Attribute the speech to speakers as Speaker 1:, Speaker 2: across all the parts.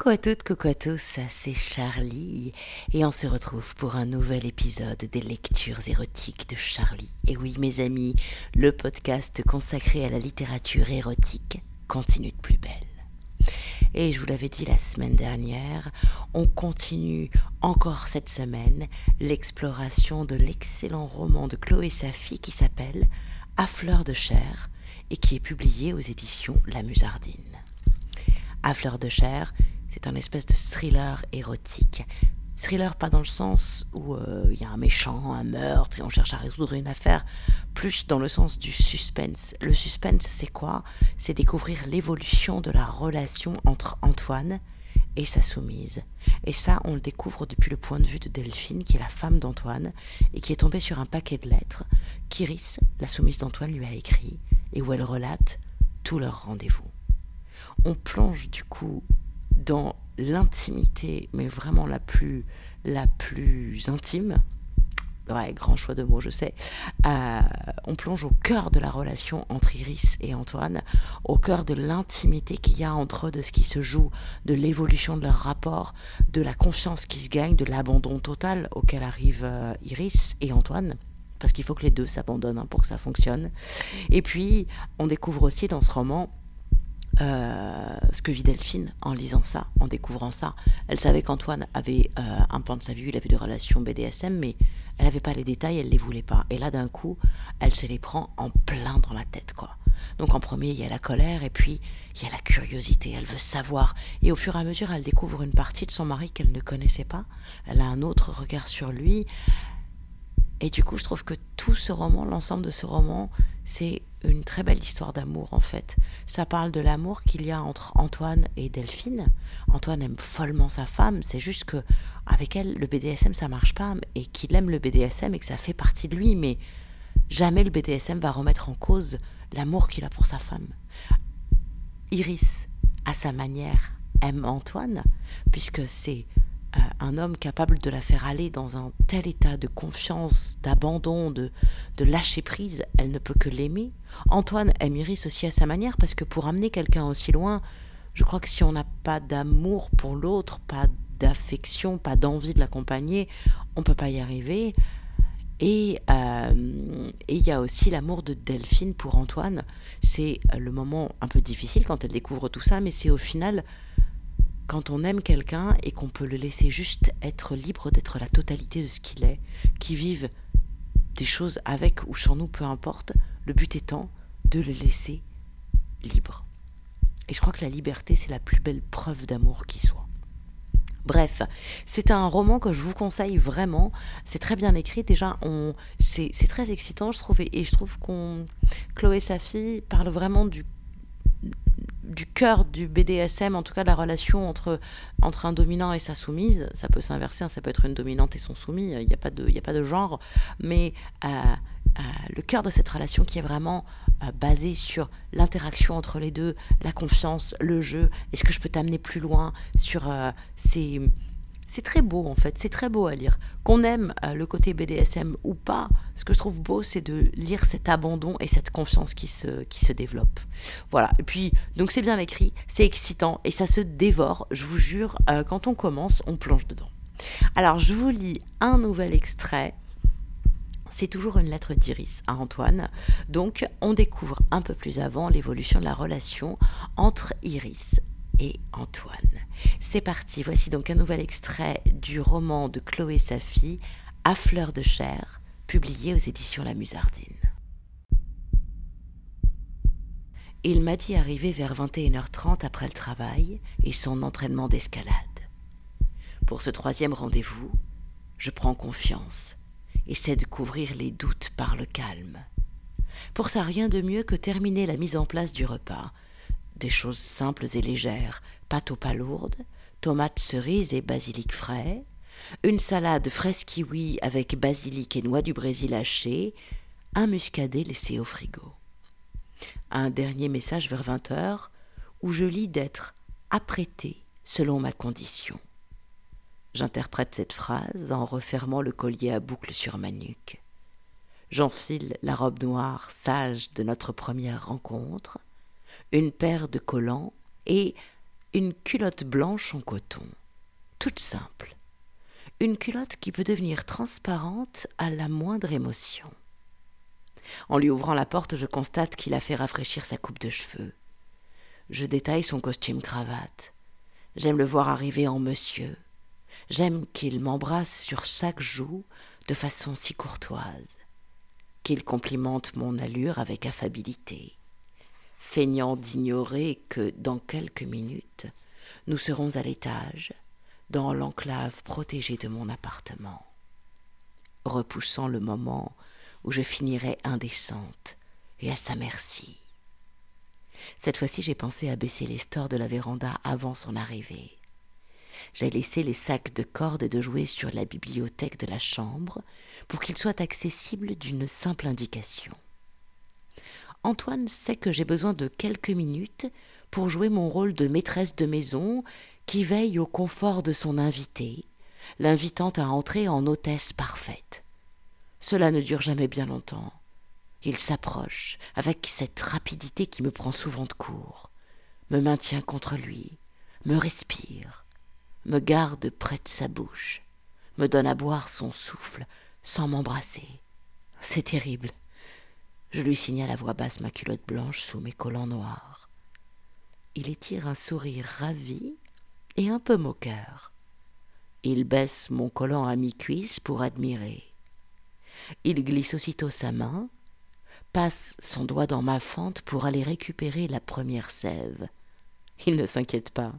Speaker 1: Coucou à toutes, coucou à tous, c'est Charlie et on se retrouve pour un nouvel épisode des lectures érotiques de Charlie. Et oui mes amis, le podcast consacré à la littérature érotique continue de plus belle. Et je vous l'avais dit la semaine dernière, on continue encore cette semaine l'exploration de l'excellent roman de Chloé Safi qui s'appelle À fleur de chair et qui est publié aux éditions La Musardine. À fleur de chair, c'est un espèce de thriller érotique. Thriller pas dans le sens où euh, il y a un méchant, un meurtre et on cherche à résoudre une affaire, plus dans le sens du suspense. Le suspense, c'est quoi? C'est découvrir l'évolution de la relation entre Antoine et sa soumise. Et ça, on le découvre depuis le point de vue de Delphine, qui est la femme d'Antoine, et qui est tombée sur un paquet de lettres qu'Iris, la soumise d'Antoine, lui a écrit, et où elle relate tous leurs rendez-vous on plonge du coup dans l'intimité, mais vraiment la plus, la plus intime. Ouais, grand choix de mots, je sais. Euh, on plonge au cœur de la relation entre Iris et Antoine, au cœur de l'intimité qu'il y a entre eux, de ce qui se joue, de l'évolution de leur rapport, de la confiance qui se gagne, de l'abandon total auquel arrivent euh, Iris et Antoine parce qu'il faut que les deux s'abandonnent hein, pour que ça fonctionne. Et puis, on découvre aussi dans ce roman euh, ce que vit Delphine en lisant ça, en découvrant ça. Elle savait qu'Antoine avait euh, un pan de sa vie, il avait des relations BDSM, mais elle n'avait pas les détails, elle les voulait pas. Et là, d'un coup, elle se les prend en plein dans la tête, quoi. Donc en premier, il y a la colère, et puis il y a la curiosité, elle veut savoir. Et au fur et à mesure, elle découvre une partie de son mari qu'elle ne connaissait pas. Elle a un autre regard sur lui. Et du coup, je trouve que tout ce roman, l'ensemble de ce roman, c'est une très belle histoire d'amour en fait. Ça parle de l'amour qu'il y a entre Antoine et Delphine. Antoine aime follement sa femme, c'est juste que avec elle le BDSM ça marche pas et qu'il aime le BDSM et que ça fait partie de lui mais jamais le BDSM va remettre en cause l'amour qu'il a pour sa femme. Iris, à sa manière, aime Antoine puisque c'est euh, un homme capable de la faire aller dans un tel état de confiance, d'abandon, de, lâcher prise, elle ne peut que l'aimer. Antoine aime Iris aussi à sa manière, parce que pour amener quelqu'un aussi loin, je crois que si on n'a pas d'amour pour l'autre, pas d'affection, pas d'envie de l'accompagner, on ne peut pas y arriver. Et euh, il y a aussi l'amour de Delphine pour Antoine. C'est le moment un peu difficile quand elle découvre tout ça, mais c'est au final quand on aime quelqu'un et qu'on peut le laisser juste être libre d'être la totalité de ce qu'il est, qui vive des choses avec ou sans nous, peu importe, le but étant de le laisser libre. Et je crois que la liberté, c'est la plus belle preuve d'amour qui soit. Bref, c'est un roman que je vous conseille vraiment. C'est très bien écrit. Déjà, on, c'est, très excitant, je trouve. Et, et je trouve qu'on, Chloé Safi parle vraiment du du cœur du BDSM, en tout cas de la relation entre, entre un dominant et sa soumise. Ça peut s'inverser, hein, ça peut être une dominante et son soumis, il n'y a, pas de, a pas de genre. Mais euh, euh, le cœur de cette relation qui est vraiment euh, basé sur l'interaction entre les deux, la confiance, le jeu, est-ce que je peux t'amener plus loin sur ces c'est très beau en fait, c'est très beau à lire. Qu'on aime euh, le côté BDSM ou pas, ce que je trouve beau, c'est de lire cet abandon et cette confiance qui se, qui se développe. Voilà, et puis, donc c'est bien écrit, c'est excitant et ça se dévore, je vous jure, euh, quand on commence, on plonge dedans. Alors, je vous lis un nouvel extrait. C'est toujours une lettre d'Iris à Antoine. Donc, on découvre un peu plus avant l'évolution de la relation entre Iris et Antoine. C'est parti, voici donc un nouvel extrait du roman de Chloé Safi, À fleur de chair, publié aux éditions La Musardine. Il m'a dit arriver vers 21h30 après le travail et son entraînement d'escalade. Pour ce troisième rendez-vous, je prends confiance, essaie de couvrir les doutes par le calme. Pour ça, rien de mieux que terminer la mise en place du repas des choses simples et légères, pâte aux pas lourdes, tomates cerises et basilic frais, une salade fraise kiwi avec basilic et noix du Brésil hachées, un muscadet laissé au frigo. Un dernier message vers vingt heures où je lis d'être apprêté selon ma condition. J'interprète cette phrase en refermant le collier à boucle sur ma nuque. J'enfile la robe noire sage de notre première rencontre une paire de collants et une culotte blanche en coton, toute simple, une culotte qui peut devenir transparente à la moindre émotion. En lui ouvrant la porte, je constate qu'il a fait rafraîchir sa coupe de cheveux. Je détaille son costume cravate. J'aime le voir arriver en monsieur. J'aime qu'il m'embrasse sur chaque joue de façon si courtoise, qu'il complimente mon allure avec affabilité, feignant d'ignorer que dans quelques minutes nous serons à l'étage, dans l'enclave protégée de mon appartement, repoussant le moment où je finirai indécente et à sa merci. Cette fois-ci, j'ai pensé à baisser les stores de la véranda avant son arrivée. J'ai laissé les sacs de cordes et de jouets sur la bibliothèque de la chambre pour qu'ils soient accessibles d'une simple indication. Antoine sait que j'ai besoin de quelques minutes pour jouer mon rôle de maîtresse de maison qui veille au confort de son invité, l'invitant à entrer en hôtesse parfaite. Cela ne dure jamais bien longtemps. Il s'approche avec cette rapidité qui me prend souvent de court, me maintient contre lui, me respire, me garde près de sa bouche, me donne à boire son souffle sans m'embrasser. C'est terrible. Je lui signale à voix basse ma culotte blanche sous mes collants noirs. Il étire un sourire ravi et un peu moqueur. Il baisse mon collant à mi-cuisse pour admirer. Il glisse aussitôt sa main, passe son doigt dans ma fente pour aller récupérer la première sève. Il ne s'inquiète pas.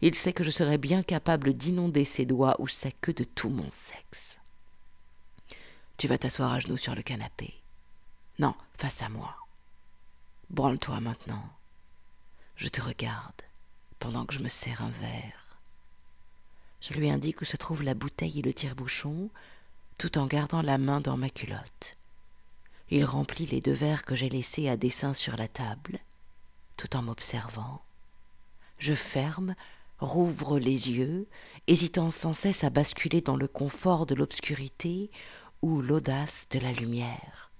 Speaker 1: Il sait que je serais bien capable d'inonder ses doigts ou sa queue de tout mon sexe. Tu vas t'asseoir à genoux sur le canapé. Non, face à moi. Branle-toi maintenant. Je te regarde pendant que je me sers un verre. Je lui indique où se trouve la bouteille et le tire-bouchon, tout en gardant la main dans ma culotte. Il remplit les deux verres que j'ai laissés à dessein sur la table, tout en m'observant. Je ferme, rouvre les yeux, hésitant sans cesse à basculer dans le confort de l'obscurité ou l'audace de la lumière.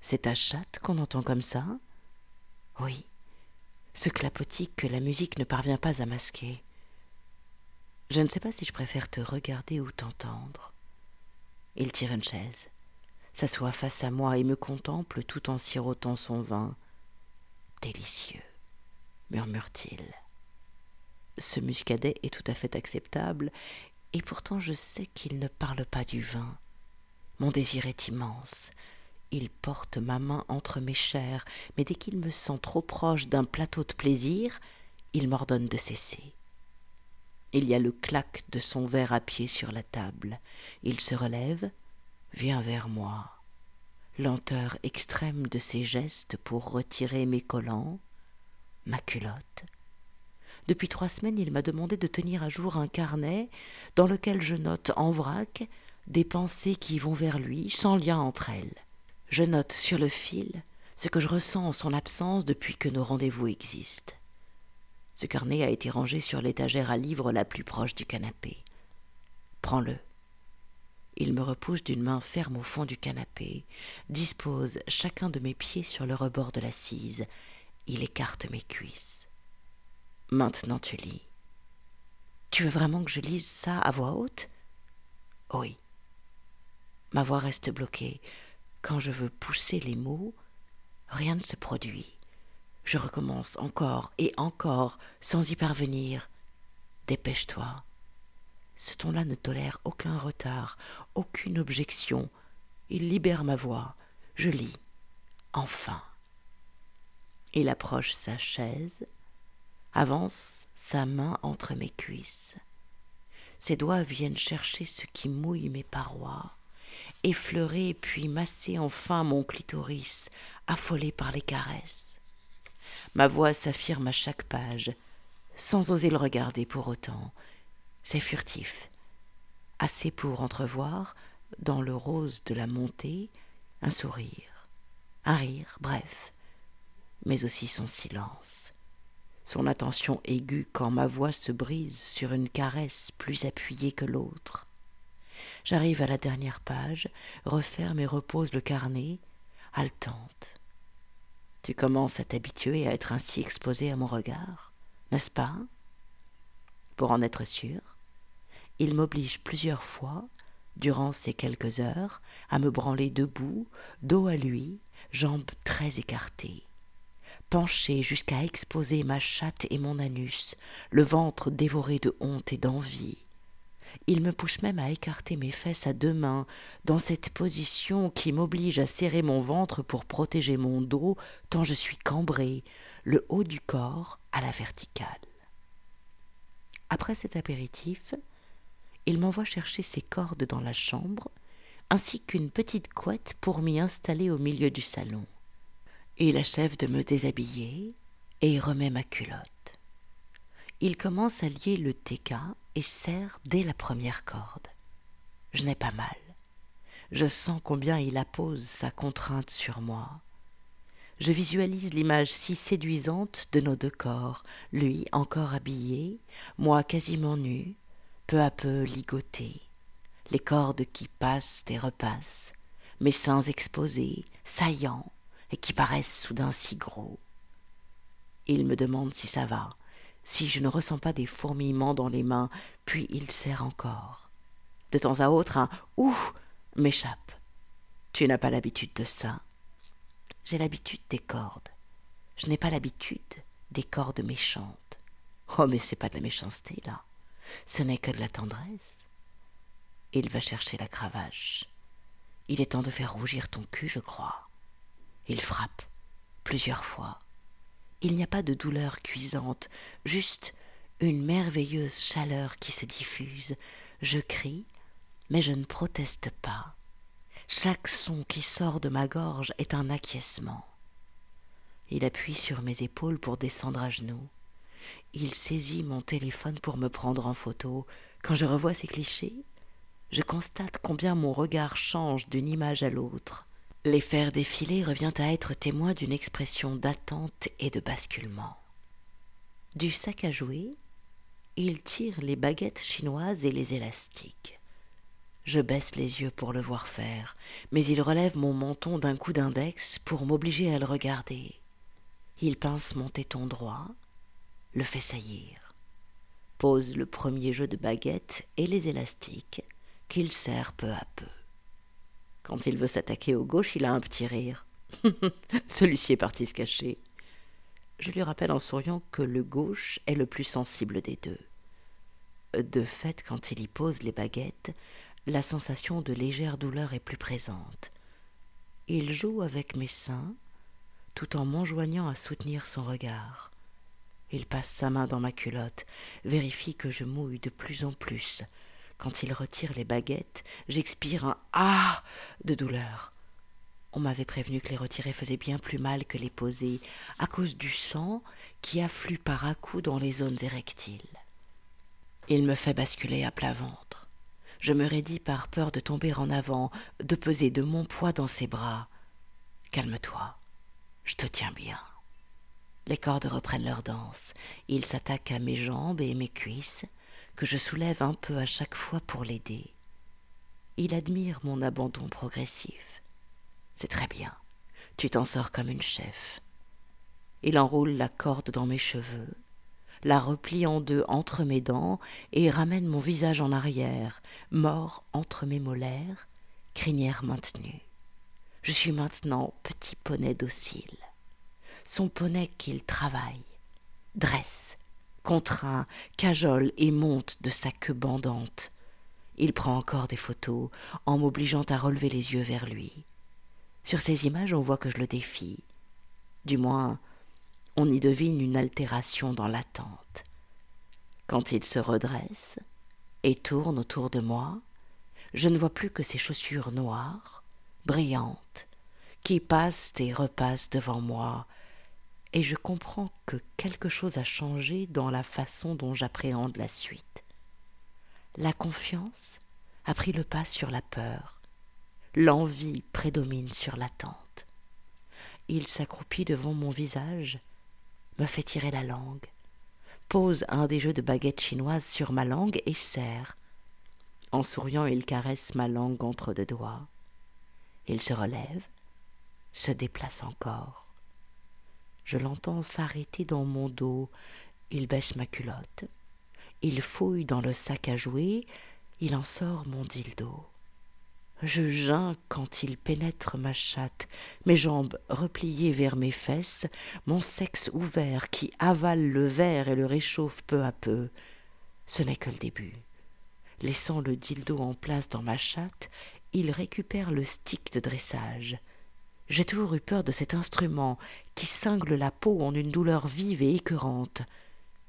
Speaker 1: C'est ta chatte qu'on entend comme ça Oui, ce clapotis que la musique ne parvient pas à masquer. Je ne sais pas si je préfère te regarder ou t'entendre. Il tire une chaise, s'assoit face à moi et me contemple tout en sirotant son vin. Délicieux, murmure-t-il. Ce muscadet est tout à fait acceptable, et pourtant je sais qu'il ne parle pas du vin. Mon désir est immense. Il porte ma main entre mes chairs, mais dès qu'il me sent trop proche d'un plateau de plaisir, il m'ordonne de cesser. Il y a le clac de son verre à pied sur la table. Il se relève, vient vers moi. Lenteur extrême de ses gestes pour retirer mes collants, ma culotte. Depuis trois semaines, il m'a demandé de tenir à jour un carnet dans lequel je note en vrac des pensées qui vont vers lui sans lien entre elles. Je note sur le fil ce que je ressens en son absence depuis que nos rendez-vous existent. Ce carnet a été rangé sur l'étagère à livres la plus proche du canapé. Prends-le. Il me repousse d'une main ferme au fond du canapé, dispose chacun de mes pieds sur le rebord de l'assise. Il écarte mes cuisses. Maintenant tu lis. Tu veux vraiment que je lise ça à voix haute? Oui. Ma voix reste bloquée. Quand je veux pousser les mots, rien ne se produit. Je recommence encore et encore, sans y parvenir. Dépêche-toi. Ce ton-là ne tolère aucun retard, aucune objection. Il libère ma voix. Je lis. Enfin. Il approche sa chaise, avance sa main entre mes cuisses. Ses doigts viennent chercher ce qui mouille mes parois, effleurer puis masser enfin mon clitoris, affolé par les caresses. Ma voix s'affirme à chaque page, sans oser le regarder pour autant. C'est furtif, assez pour entrevoir, dans le rose de la montée, un sourire, un rire, bref, mais aussi son silence, son attention aiguë quand ma voix se brise sur une caresse plus appuyée que l'autre. J'arrive à la dernière page, referme et repose le carnet, haletante. Tu commences à t'habituer à être ainsi exposé à mon regard n'est-ce pas? Pour en être sûr, il m'oblige plusieurs fois, durant ces quelques heures, à me branler debout, dos à lui, jambes très écartées penché jusqu'à exposer ma chatte et mon anus, le ventre dévoré de honte et d'envie. Il me pousse même à écarter mes fesses à deux mains, dans cette position qui m'oblige à serrer mon ventre pour protéger mon dos, tant je suis cambré, le haut du corps à la verticale. Après cet apéritif, il m'envoie chercher ses cordes dans la chambre, ainsi qu'une petite couette pour m'y installer au milieu du salon. Il achève de me déshabiller et remet ma culotte. Il commence à lier le TK et serre dès la première corde. Je n'ai pas mal. Je sens combien il appose sa contrainte sur moi. Je visualise l'image si séduisante de nos deux corps, lui encore habillé, moi quasiment nu, peu à peu ligoté, les cordes qui passent et repassent, mes seins exposés, saillants, et qui paraissent soudain si gros. Il me demande si ça va, si je ne ressens pas des fourmillements dans les mains, puis il serre encore. De temps à autre, un Ouh m'échappe. Tu n'as pas l'habitude de ça. J'ai l'habitude des cordes. Je n'ai pas l'habitude des cordes méchantes. Oh, mais c'est pas de la méchanceté, là. Ce n'est que de la tendresse. Il va chercher la cravache. Il est temps de faire rougir ton cul, je crois. Il frappe plusieurs fois. Il n'y a pas de douleur cuisante, juste une merveilleuse chaleur qui se diffuse. Je crie, mais je ne proteste pas. Chaque son qui sort de ma gorge est un acquiescement. Il appuie sur mes épaules pour descendre à genoux. Il saisit mon téléphone pour me prendre en photo. Quand je revois ces clichés, je constate combien mon regard change d'une image à l'autre. Les faire défiler revient à être témoin d'une expression d'attente et de basculement. Du sac à jouer, il tire les baguettes chinoises et les élastiques. Je baisse les yeux pour le voir faire, mais il relève mon menton d'un coup d'index pour m'obliger à le regarder. Il pince mon téton droit, le fait saillir, pose le premier jeu de baguettes et les élastiques qu'il serre peu à peu. Quand il veut s'attaquer au gauche, il a un petit rire. Celui-ci est parti se cacher. Je lui rappelle en souriant que le gauche est le plus sensible des deux. De fait, quand il y pose les baguettes, la sensation de légère douleur est plus présente. Il joue avec mes seins, tout en m'enjoignant à soutenir son regard. Il passe sa main dans ma culotte, vérifie que je mouille de plus en plus, quand il retire les baguettes, j'expire un Ah de douleur. On m'avait prévenu que les retirer faisait bien plus mal que les poser, à cause du sang qui afflue par à coups dans les zones érectiles. Il me fait basculer à plat ventre. Je me raidis par peur de tomber en avant, de peser de mon poids dans ses bras. Calme-toi, je te tiens bien. Les cordes reprennent leur danse. Il s'attaque à mes jambes et mes cuisses je soulève un peu à chaque fois pour l'aider. Il admire mon abandon progressif. C'est très bien. Tu t'en sors comme une chef. Il enroule la corde dans mes cheveux, la replie en deux entre mes dents et ramène mon visage en arrière, mort entre mes molaires, crinière maintenue. Je suis maintenant petit poney docile. Son poney qu'il travaille, dresse, contraint, cajole et monte de sa queue bandante. Il prend encore des photos, en m'obligeant à relever les yeux vers lui. Sur ces images, on voit que je le défie. Du moins, on y devine une altération dans l'attente. Quand il se redresse et tourne autour de moi, je ne vois plus que ses chaussures noires, brillantes, qui passent et repassent devant moi, et je comprends que quelque chose a changé dans la façon dont j'appréhende la suite. La confiance a pris le pas sur la peur, l'envie prédomine sur l'attente. Il s'accroupit devant mon visage, me fait tirer la langue, pose un des jeux de baguettes chinoises sur ma langue et serre. En souriant, il caresse ma langue entre deux doigts. Il se relève, se déplace encore. Je l'entends s'arrêter dans mon dos il bêche ma culotte, il fouille dans le sac à jouer, il en sort mon dildo. Je geins quand il pénètre ma chatte, mes jambes repliées vers mes fesses, mon sexe ouvert qui avale le verre et le réchauffe peu à peu. Ce n'est que le début. Laissant le dildo en place dans ma chatte, il récupère le stick de dressage. J'ai toujours eu peur de cet instrument qui cingle la peau en une douleur vive et écœurante.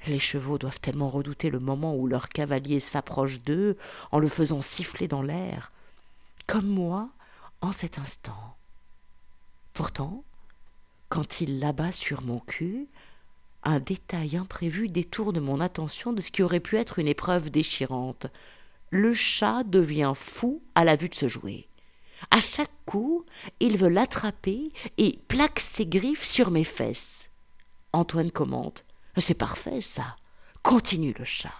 Speaker 1: Les chevaux doivent tellement redouter le moment où leur cavalier s'approche d'eux en le faisant siffler dans l'air comme moi en cet instant. Pourtant, quand il l'abat sur mon cul, un détail imprévu détourne mon attention de ce qui aurait pu être une épreuve déchirante. Le chat devient fou à la vue de se jouer. À chaque coup, il veut l'attraper et plaque ses griffes sur mes fesses. Antoine commente C'est parfait, ça. Continue le chat.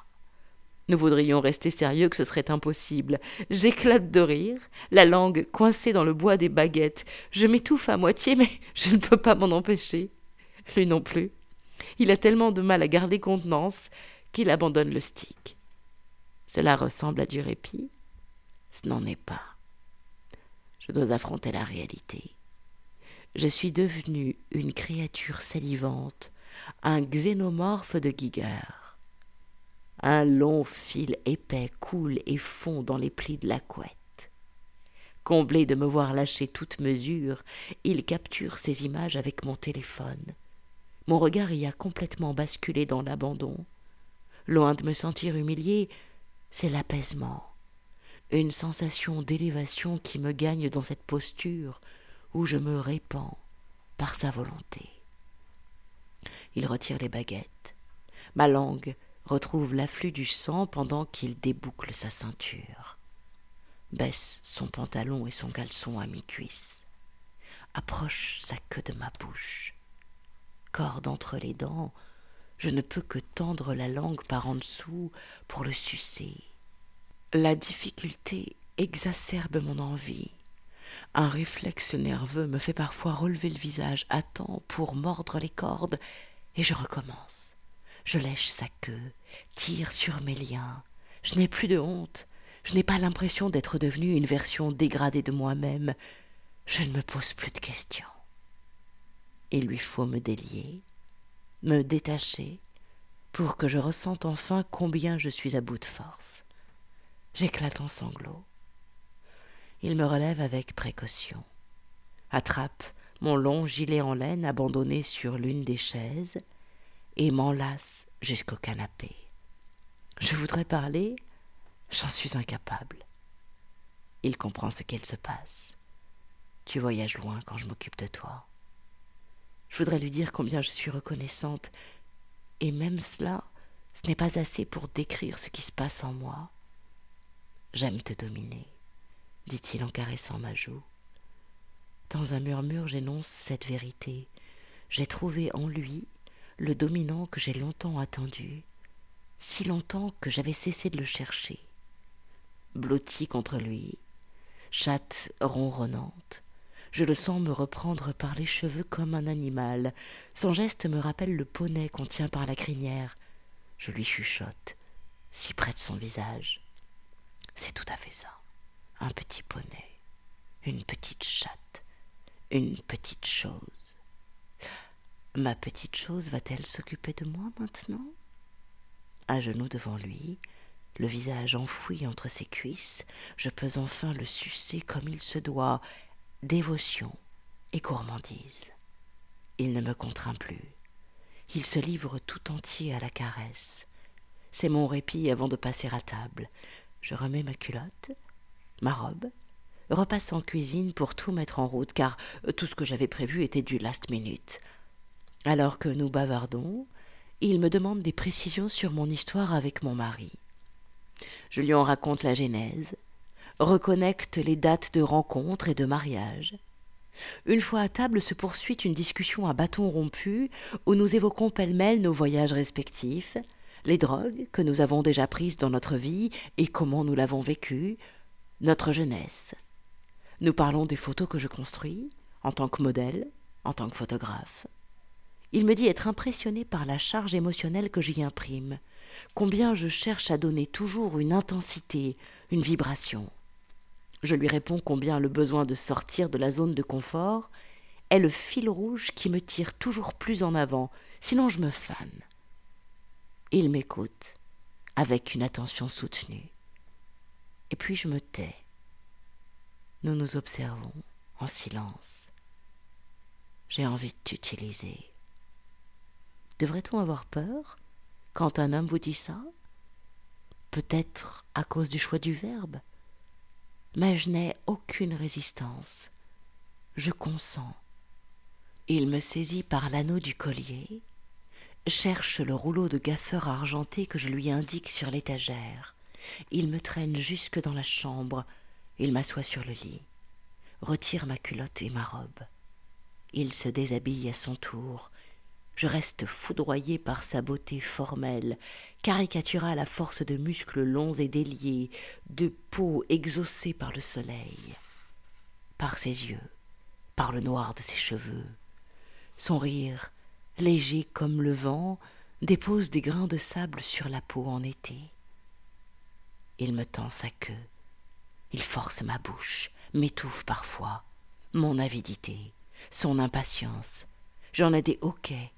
Speaker 1: Nous voudrions rester sérieux que ce serait impossible. J'éclate de rire, la langue coincée dans le bois des baguettes. Je m'étouffe à moitié, mais je ne peux pas m'en empêcher. Lui non plus. Il a tellement de mal à garder contenance qu'il abandonne le stick. Cela ressemble à du répit. Ce n'en est pas. Je dois affronter la réalité. Je suis devenue une créature salivante, un xénomorphe de Giger. Un long fil épais coule et fond dans les plis de la couette. Comblé de me voir lâcher toute mesure, il capture ces images avec mon téléphone. Mon regard y a complètement basculé dans l'abandon. Loin de me sentir humilié, c'est l'apaisement, une sensation d'élévation qui me gagne dans cette posture où je me répands par sa volonté. Il retire les baguettes. Ma langue retrouve l'afflux du sang pendant qu'il déboucle sa ceinture, baisse son pantalon et son caleçon à mi-cuisse, approche sa queue de ma bouche. Corde entre les dents, je ne peux que tendre la langue par en dessous pour le sucer. La difficulté exacerbe mon envie. Un réflexe nerveux me fait parfois relever le visage à temps pour mordre les cordes, et je recommence. Je lèche sa queue, tire sur mes liens. Je n'ai plus de honte. Je n'ai pas l'impression d'être devenue une version dégradée de moi-même. Je ne me pose plus de questions. Il lui faut me délier, me détacher, pour que je ressente enfin combien je suis à bout de force. J'éclate en sanglots. Il me relève avec précaution, attrape mon long gilet en laine abandonné sur l'une des chaises, et m'enlace jusqu'au canapé. Je voudrais parler, j'en suis incapable. Il comprend ce qu'il se passe. Tu voyages loin quand je m'occupe de toi. Je voudrais lui dire combien je suis reconnaissante, et même cela, ce n'est pas assez pour décrire ce qui se passe en moi. J'aime te dominer, dit-il en caressant ma joue. Dans un murmure, j'énonce cette vérité. J'ai trouvé en lui le dominant que j'ai longtemps attendu, si longtemps que j'avais cessé de le chercher. Blotti contre lui, chatte ronronnante, je le sens me reprendre par les cheveux comme un animal. Son geste me rappelle le poney qu'on tient par la crinière. Je lui chuchote, si près de son visage. C'est tout à fait ça. Un petit poney, une petite chatte, une petite chose. Ma petite chose va-t-elle s'occuper de moi maintenant? À genoux devant lui, le visage enfoui entre ses cuisses, je peux enfin le sucer comme il se doit, dévotion et gourmandise. Il ne me contraint plus. Il se livre tout entier à la caresse. C'est mon répit avant de passer à table. Je remets ma culotte, ma robe, repasse en cuisine pour tout mettre en route, car tout ce que j'avais prévu était du last minute. Alors que nous bavardons, il me demande des précisions sur mon histoire avec mon mari. Je lui en raconte la genèse, reconnecte les dates de rencontre et de mariage. Une fois à table se poursuit une discussion à bâton rompu où nous évoquons pêle-mêle nos voyages respectifs, les drogues que nous avons déjà prises dans notre vie et comment nous l'avons vécue, notre jeunesse. Nous parlons des photos que je construis, en tant que modèle, en tant que photographe. Il me dit être impressionné par la charge émotionnelle que j'y imprime, combien je cherche à donner toujours une intensité, une vibration. Je lui réponds combien le besoin de sortir de la zone de confort est le fil rouge qui me tire toujours plus en avant, sinon je me fane. Il m'écoute avec une attention soutenue. Et puis je me tais. Nous nous observons en silence. J'ai envie de t'utiliser. Devrait-on avoir peur quand un homme vous dit ça? Peut-être à cause du choix du verbe. Mais je n'ai aucune résistance. Je consens. Il me saisit par l'anneau du collier, cherche le rouleau de gaffeur argenté que je lui indique sur l'étagère. Il me traîne jusque dans la chambre. Il m'assoit sur le lit, retire ma culotte et ma robe. Il se déshabille à son tour. Je reste foudroyé par sa beauté formelle, caricaturale à force de muscles longs et déliés, de peau exaucée par le soleil, par ses yeux, par le noir de ses cheveux. Son rire, léger comme le vent, dépose des grains de sable sur la peau en été. Il me tend sa queue, il force ma bouche, m'étouffe parfois, mon avidité, son impatience. J'en ai des hoquets.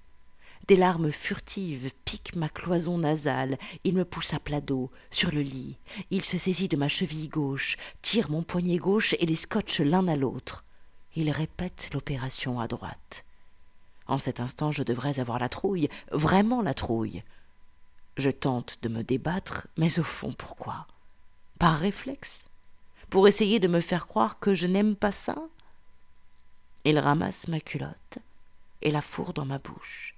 Speaker 1: Des larmes furtives piquent ma cloison nasale. Il me pousse à plat dos, sur le lit. Il se saisit de ma cheville gauche, tire mon poignet gauche et les scotche l'un à l'autre. Il répète l'opération à droite. En cet instant, je devrais avoir la trouille, vraiment la trouille. Je tente de me débattre, mais au fond, pourquoi? Par réflexe? Pour essayer de me faire croire que je n'aime pas ça? Il ramasse ma culotte et la fourre dans ma bouche.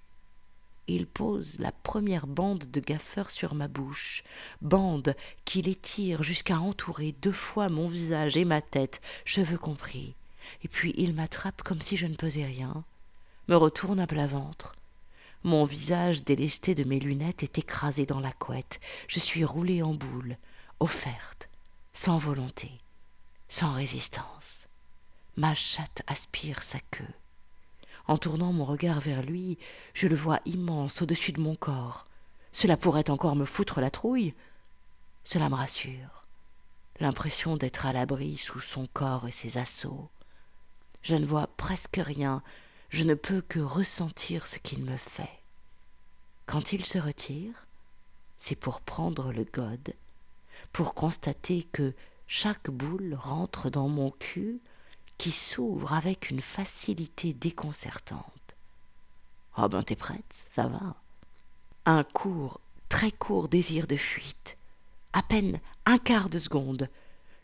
Speaker 1: Il pose la première bande de gaffeur sur ma bouche, bande qu'il étire jusqu'à entourer deux fois mon visage et ma tête, cheveux compris. Et puis il m'attrape comme si je ne pesais rien, me retourne à plat ventre. Mon visage délesté de mes lunettes est écrasé dans la couette. Je suis roulée en boule, offerte, sans volonté, sans résistance. Ma chatte aspire sa queue. En tournant mon regard vers lui, je le vois immense au-dessus de mon corps. Cela pourrait encore me foutre la trouille. Cela me rassure. L'impression d'être à l'abri sous son corps et ses assauts. Je ne vois presque rien, je ne peux que ressentir ce qu'il me fait. Quand il se retire, c'est pour prendre le gode, pour constater que chaque boule rentre dans mon cul qui s'ouvre avec une facilité déconcertante. Ah ben t'es prête, ça va. Un court, très court désir de fuite, à peine un quart de seconde,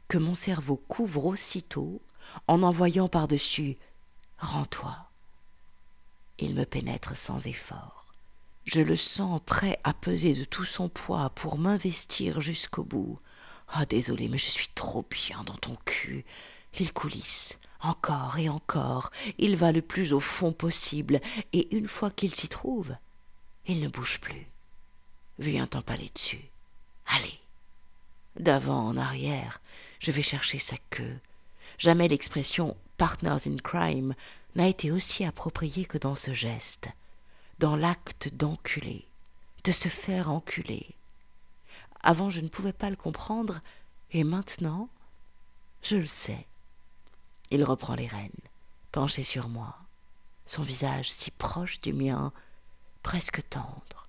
Speaker 1: que mon cerveau couvre aussitôt en envoyant par-dessus Rends-toi. Il me pénètre sans effort. Je le sens prêt à peser de tout son poids pour m'investir jusqu'au bout. Ah, désolé, mais je suis trop bien dans ton cul. Il coulisse, encore et encore, il va le plus au fond possible, et une fois qu'il s'y trouve, il ne bouge plus. Viens t'empaler dessus. Allez. D'avant en arrière, je vais chercher sa queue. Jamais l'expression partners in crime n'a été aussi appropriée que dans ce geste, dans l'acte d'enculer, de se faire enculer. Avant je ne pouvais pas le comprendre, et maintenant je le sais. Il reprend les rênes, penché sur moi, son visage si proche du mien, presque tendre.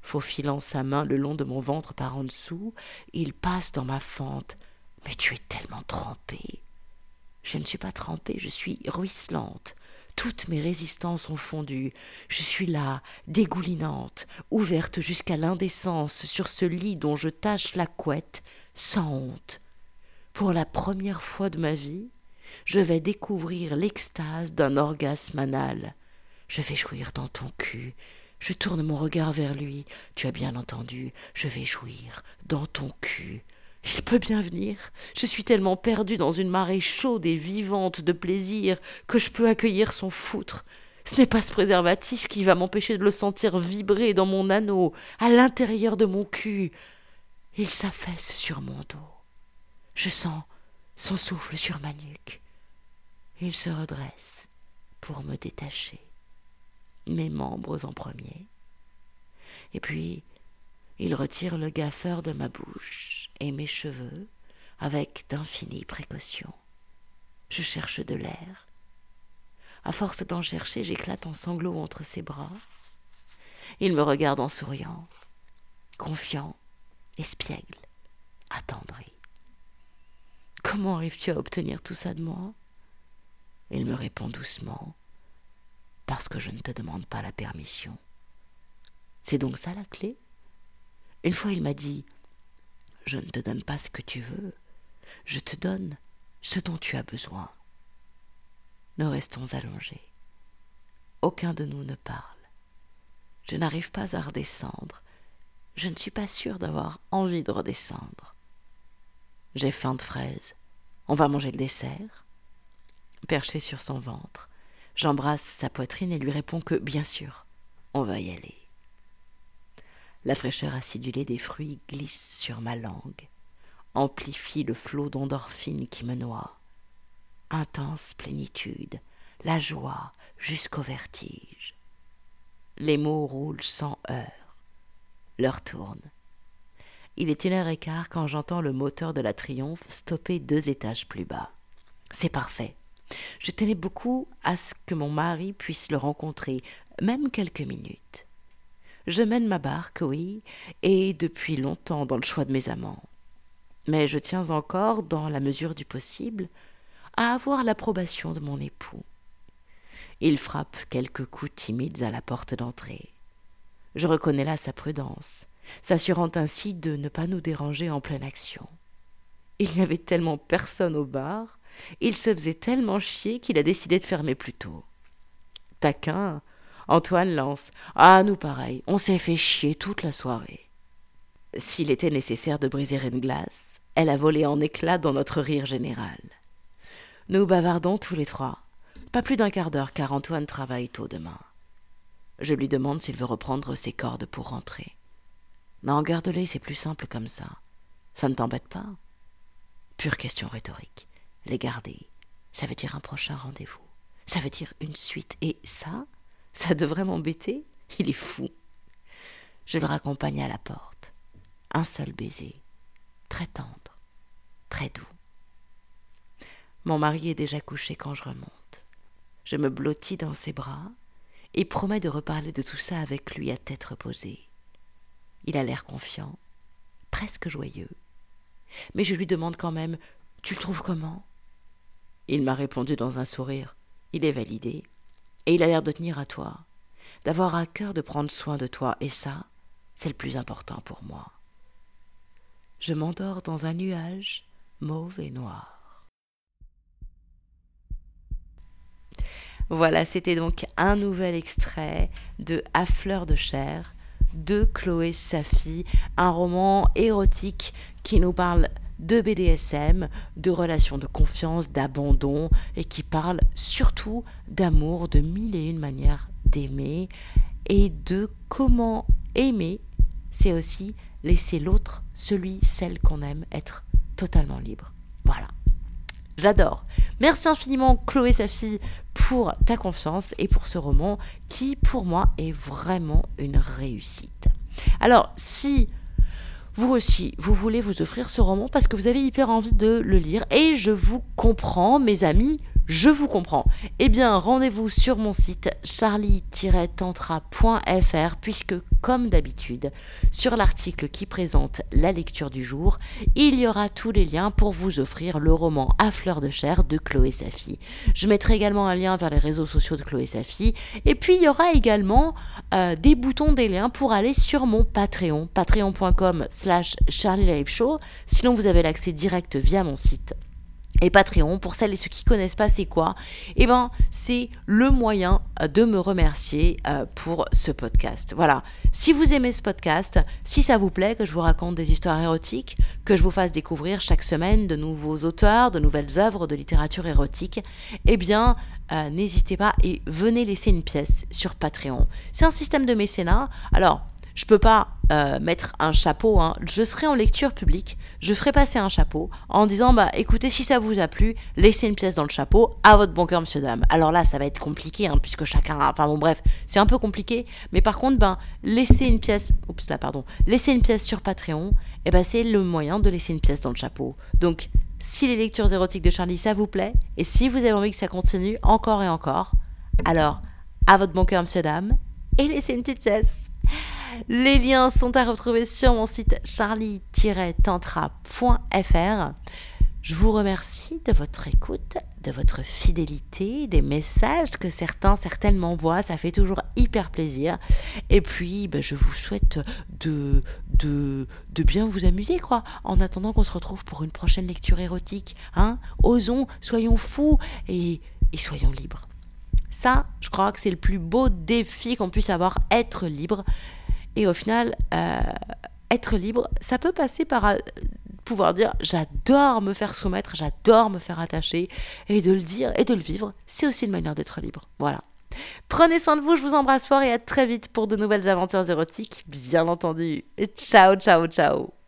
Speaker 1: Faufilant sa main le long de mon ventre par en dessous, il passe dans ma fente. Mais tu es tellement trempée. Je ne suis pas trempée, je suis ruisselante. Toutes mes résistances ont fondu. Je suis là, dégoulinante, ouverte jusqu'à l'indécence sur ce lit dont je tâche la couette, sans honte. Pour la première fois de ma vie, je vais découvrir l'extase d'un orgasme anal. Je vais jouir dans ton cul. Je tourne mon regard vers lui. Tu as bien entendu, je vais jouir dans ton cul. Il peut bien venir. Je suis tellement perdue dans une marée chaude et vivante de plaisir que je peux accueillir son foutre. Ce n'est pas ce préservatif qui va m'empêcher de le sentir vibrer dans mon anneau, à l'intérieur de mon cul. Il s'affaisse sur mon dos. Je sens son souffle sur ma nuque. Il se redresse pour me détacher. mes membres en premier. Et puis, il retire le gaffeur de ma bouche et mes cheveux avec d'infinies précautions. Je cherche de l'air. À force d'en chercher, j'éclate en sanglots entre ses bras. Il me regarde en souriant, confiant, espiègle, attendri. Comment arrives-tu à obtenir tout ça de moi? Il me répond doucement, parce que je ne te demande pas la permission. C'est donc ça la clé? Une fois il m'a dit, je ne te donne pas ce que tu veux, je te donne ce dont tu as besoin. Nous restons allongés. Aucun de nous ne parle. Je n'arrive pas à redescendre. Je ne suis pas sûre d'avoir envie de redescendre. J'ai faim de fraises. On va manger le dessert. Perché sur son ventre, j'embrasse sa poitrine et lui réponds que, bien sûr, on va y aller. La fraîcheur acidulée des fruits glisse sur ma langue, amplifie le flot d'endorphine qui me noie. Intense plénitude, la joie jusqu'au vertige. Les mots roulent sans heure. L'heure tourne. Il est une heure et quart quand j'entends le moteur de la Triomphe stopper deux étages plus bas. C'est parfait. Je tenais beaucoup à ce que mon mari puisse le rencontrer, même quelques minutes. Je mène ma barque, oui, et depuis longtemps dans le choix de mes amants. Mais je tiens encore, dans la mesure du possible, à avoir l'approbation de mon époux. Il frappe quelques coups timides à la porte d'entrée. Je reconnais là sa prudence, s'assurant ainsi de ne pas nous déranger en pleine action. Il n'y avait tellement personne au bar, il se faisait tellement chier qu'il a décidé de fermer plus tôt. Taquin, Antoine lance Ah, nous pareil, on s'est fait chier toute la soirée. S'il était nécessaire de briser une glace, elle a volé en éclats dans notre rire général. Nous bavardons tous les trois. Pas plus d'un quart d'heure, car Antoine travaille tôt demain. Je lui demande s'il veut reprendre ses cordes pour rentrer. Non, garde-les, c'est plus simple comme ça. Ça ne t'embête pas? Pure question rhétorique. Les garder, ça veut dire un prochain rendez-vous. Ça veut dire une suite. Et ça, ça devrait m'embêter Il est fou. Je le raccompagne à la porte. Un seul baiser. Très tendre. Très doux. Mon mari est déjà couché quand je remonte. Je me blottis dans ses bras et promets de reparler de tout ça avec lui à tête reposée. Il a l'air confiant, presque joyeux. Mais je lui demande quand même Tu le trouves comment? Il m'a répondu dans un sourire Il est validé. Et il a l'air de tenir à toi, d'avoir à cœur de prendre soin de toi, et ça, c'est le plus important pour moi. Je m'endors dans un nuage mauve et noir. Voilà, c'était donc un nouvel extrait de À fleur de chair de Chloé Safi, un roman érotique qui nous parle de BDSM, de relations de confiance, d'abandon, et qui parle surtout d'amour, de mille et une manières d'aimer, et de comment aimer, c'est aussi laisser l'autre, celui, celle qu'on aime, être totalement libre. Voilà. J'adore. Merci infiniment Chloé Safi pour ta confiance et pour ce roman qui pour moi est vraiment une réussite. Alors si vous aussi, vous voulez vous offrir ce roman parce que vous avez hyper envie de le lire. Et je vous comprends mes amis, je vous comprends. Eh bien, rendez-vous sur mon site charlie-tantra.fr puisque, comme d'habitude, sur l'article qui présente la lecture du jour, il y aura tous les liens pour vous offrir le roman À fleur de chair de Chloé Safi. Je mettrai également un lien vers les réseaux sociaux de Chloé Safi. Et puis, il y aura également euh, des boutons, des liens pour aller sur mon Patreon, patreon.com slash Charlie Show. Sinon, vous avez l'accès direct via mon site et Patreon, pour celles et ceux qui connaissent pas c'est quoi, eh ben c'est le moyen euh, de me remercier euh, pour ce podcast. Voilà. Si vous aimez ce podcast, si ça vous plaît que je vous raconte des histoires érotiques, que je vous fasse découvrir chaque semaine de nouveaux auteurs, de nouvelles œuvres de littérature érotique, eh bien euh, n'hésitez pas et venez laisser une pièce sur Patreon. C'est un système de mécénat. Alors je peux pas euh, mettre un chapeau. Hein. Je serai en lecture publique, je ferai passer un chapeau en disant bah écoutez, si ça vous a plu, laissez une pièce dans le chapeau à votre bon cœur, monsieur, dame. Alors là, ça va être compliqué, hein, puisque chacun. Enfin bon, bref, c'est un peu compliqué. Mais par contre, ben, laissez une pièce. Oups, là, pardon. Laissez une pièce sur Patreon, et eh ben c'est le moyen de laisser une pièce dans le chapeau. Donc, si les lectures érotiques de Charlie, ça vous plaît, et si vous avez envie que ça continue encore et encore, alors, à votre bon cœur, monsieur, dame, et laissez une petite pièce. Les liens sont à retrouver sur mon site charlie-tantra.fr. Je vous remercie de votre écoute, de votre fidélité, des messages que certains, certaines m'envoient. Ça fait toujours hyper plaisir. Et puis, ben, je vous souhaite de, de, bien vous amuser, quoi. En attendant qu'on se retrouve pour une prochaine lecture érotique. Hein Osons, soyons fous et, et soyons libres. Ça, je crois que c'est le plus beau défi qu'on puisse avoir, être libre. Et au final, euh, être libre, ça peut passer par euh, pouvoir dire j'adore me faire soumettre, j'adore me faire attacher, et de le dire et de le vivre, c'est aussi une manière d'être libre. Voilà. Prenez soin de vous, je vous embrasse fort et à très vite pour de nouvelles aventures érotiques, bien entendu. Ciao, ciao, ciao.